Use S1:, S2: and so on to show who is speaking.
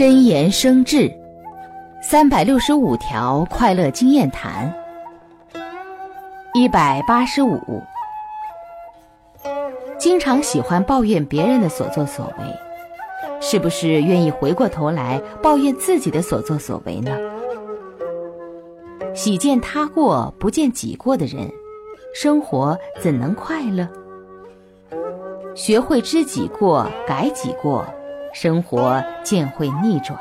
S1: 真言生智，三百六十五条快乐经验谈。一百八十五，经常喜欢抱怨别人的所作所为，是不是愿意回过头来抱怨自己的所作所为呢？喜见他过不见己过的人，生活怎能快乐？学会知己过，改己过，生活渐会逆转。